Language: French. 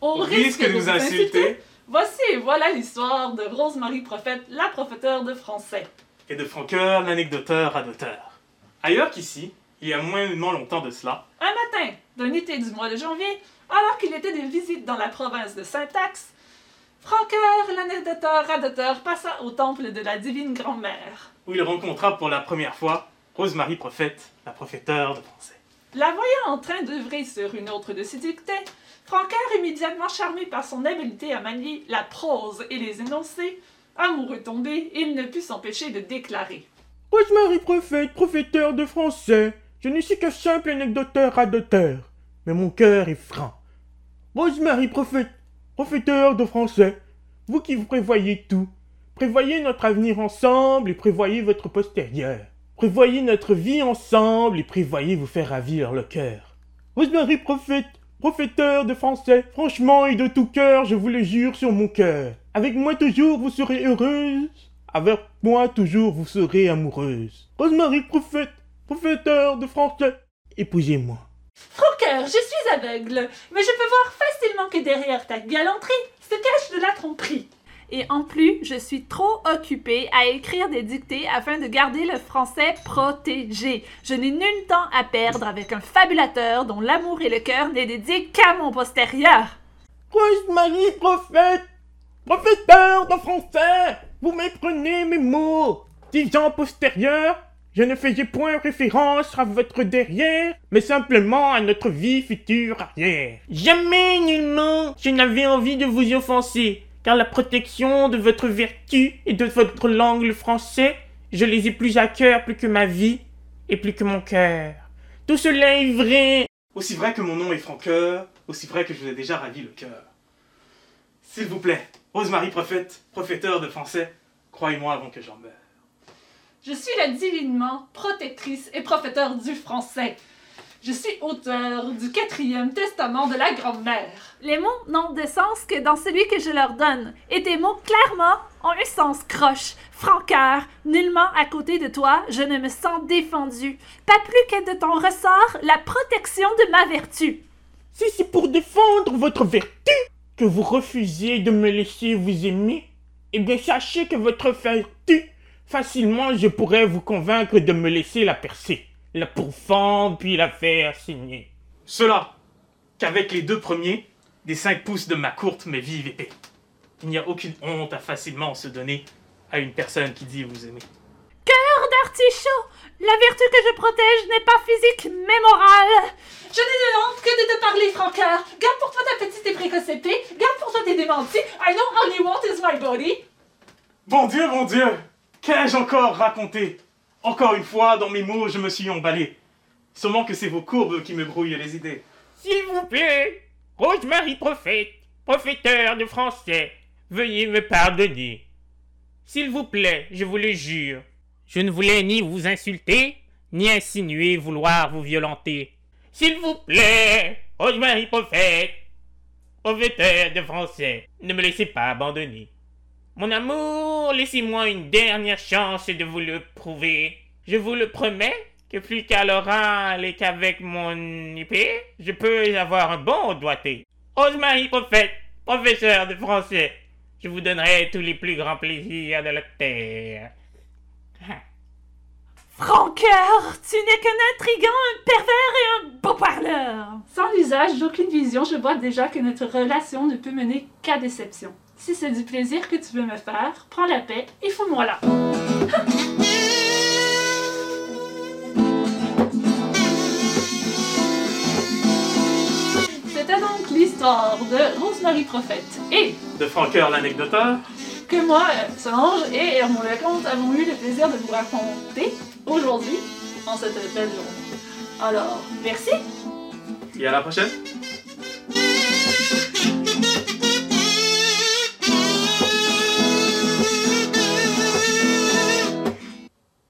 Au risque de vous insulter, voici et voilà l'histoire de Rosemary Prophète, la prophéteur de français. Et de Franqueur, l'anecdoteur à d'auteur. Ailleurs qu'ici, il y a moyennement longtemps de cela, Un matin d'un été du mois de janvier, alors qu'il était de visite dans la province de Syntaxe, Franqueur, l'anecdoteur radoteur, passa au temple de la divine grand-mère. où il rencontra pour la première fois Rosemary Prophète, la prophéteur de français. La voyant en train d'œuvrer sur une autre de ses dictées, Franqueur, immédiatement charmé par son habileté à manier la prose et les énoncés, amoureux tombé, il ne put s'empêcher de déclarer. Rosemary Prophète, prophéteur de français. Je ne suis que simple anecdoteur radoteur, mais mon cœur est franc. Rosemary Prophète, prophéteur de français. Vous qui vous prévoyez tout, prévoyez notre avenir ensemble et prévoyez votre postérieur. Prévoyez notre vie ensemble et prévoyez vous faire ravir le cœur. Rosemary Prophète, prophéteur de français. Franchement et de tout cœur, je vous le jure sur mon cœur. Avec moi toujours vous serez heureuse. Avec moi toujours vous serez amoureuse. Rosemary Prophète, prophéteur de français. Épousez-moi. Franqueur, je suis aveugle, mais je peux voir facilement que derrière ta galanterie cache de la tromperie. Et en plus, je suis trop occupée à écrire des dictées afin de garder le français protégé. Je n'ai nul temps à perdre avec un fabulateur dont l'amour et le cœur n'est dédié qu'à mon postérieur. Rosemary Prophète, prophéteur de français, vous méprenez mes mots. Disant postérieur, je ne faisais point référence à votre derrière, mais simplement à notre vie future arrière. Jamais nullement je n'avais envie de vous offenser, car la protection de votre vertu et de votre langue le français, je les ai plus à cœur plus que ma vie et plus que mon cœur. Tout cela est vrai, Aussi vrai que mon nom est Franqueur, aussi vrai que je vous ai déjà ravi le cœur. S'il vous plaît, Rosemary Prophète, prophéteur de français, croyez-moi avant que j'en meure. Je suis la divinement protectrice et prophéteur du français. Je suis auteur du quatrième testament de la grand-mère. Les mots n'ont de sens que dans celui que je leur donne, et tes mots clairement ont un sens croche, franqueur. Nullement à côté de toi, je ne me sens défendu. Pas plus que de ton ressort la protection de ma vertu. Si c'est pour défendre votre vertu que vous refusez de me laisser vous aimer, eh bien sachez que votre vertu, facilement je pourrais vous convaincre de me laisser la percer, la pourfendre puis la faire saigner. Cela, qu'avec les deux premiers, des cinq pouces de ma courte mais vive épée. Il n'y a aucune honte à facilement se donner à une personne qui dit vous aimer. Cœur d'artichaut, la vertu que je protège n'est pas physique mais morale. Je n'ai de honte que de te parler, franqueur. Garde pour toi ta petite et précoce épée. Garde pour toi tes démentis. I know all you want is my body. Mon Dieu, mon Dieu Qu'ai-je encore raconté? Encore une fois, dans mes mots, je me suis emballé. Seulement que c'est vos courbes qui me brouillent les idées. S'il vous plaît, Rosemary Prophète, prophéteur de français, veuillez me pardonner. S'il vous plaît, je vous le jure, je ne voulais ni vous insulter, ni insinuer vouloir vous violenter. S'il vous plaît, Rosemary Prophète, prophéteur de français, ne me laissez pas abandonner. Mon amour, laissez-moi une dernière chance de vous le prouver. Je vous le promets que plus qu'à l'oral et qu'avec mon épée, je peux avoir un bon doigté. Rosemary Prophète, professeur de français, je vous donnerai tous les plus grands plaisirs de la terre. Franqueur, tu n'es qu'un intrigant, un pervers et un beau parleur. Sans l'usage d'aucune vision, je vois déjà que notre relation ne peut mener qu'à déception. Si c'est du plaisir que tu veux me faire, prends la paix et fous-moi là. C'était donc l'histoire de Rosemary Prophète et De Franqueur l'anecdoteur, que moi, Solange et Hermon Lecomte avons eu le plaisir de vous raconter aujourd'hui, en cette belle journée. Alors, merci! et à la prochaine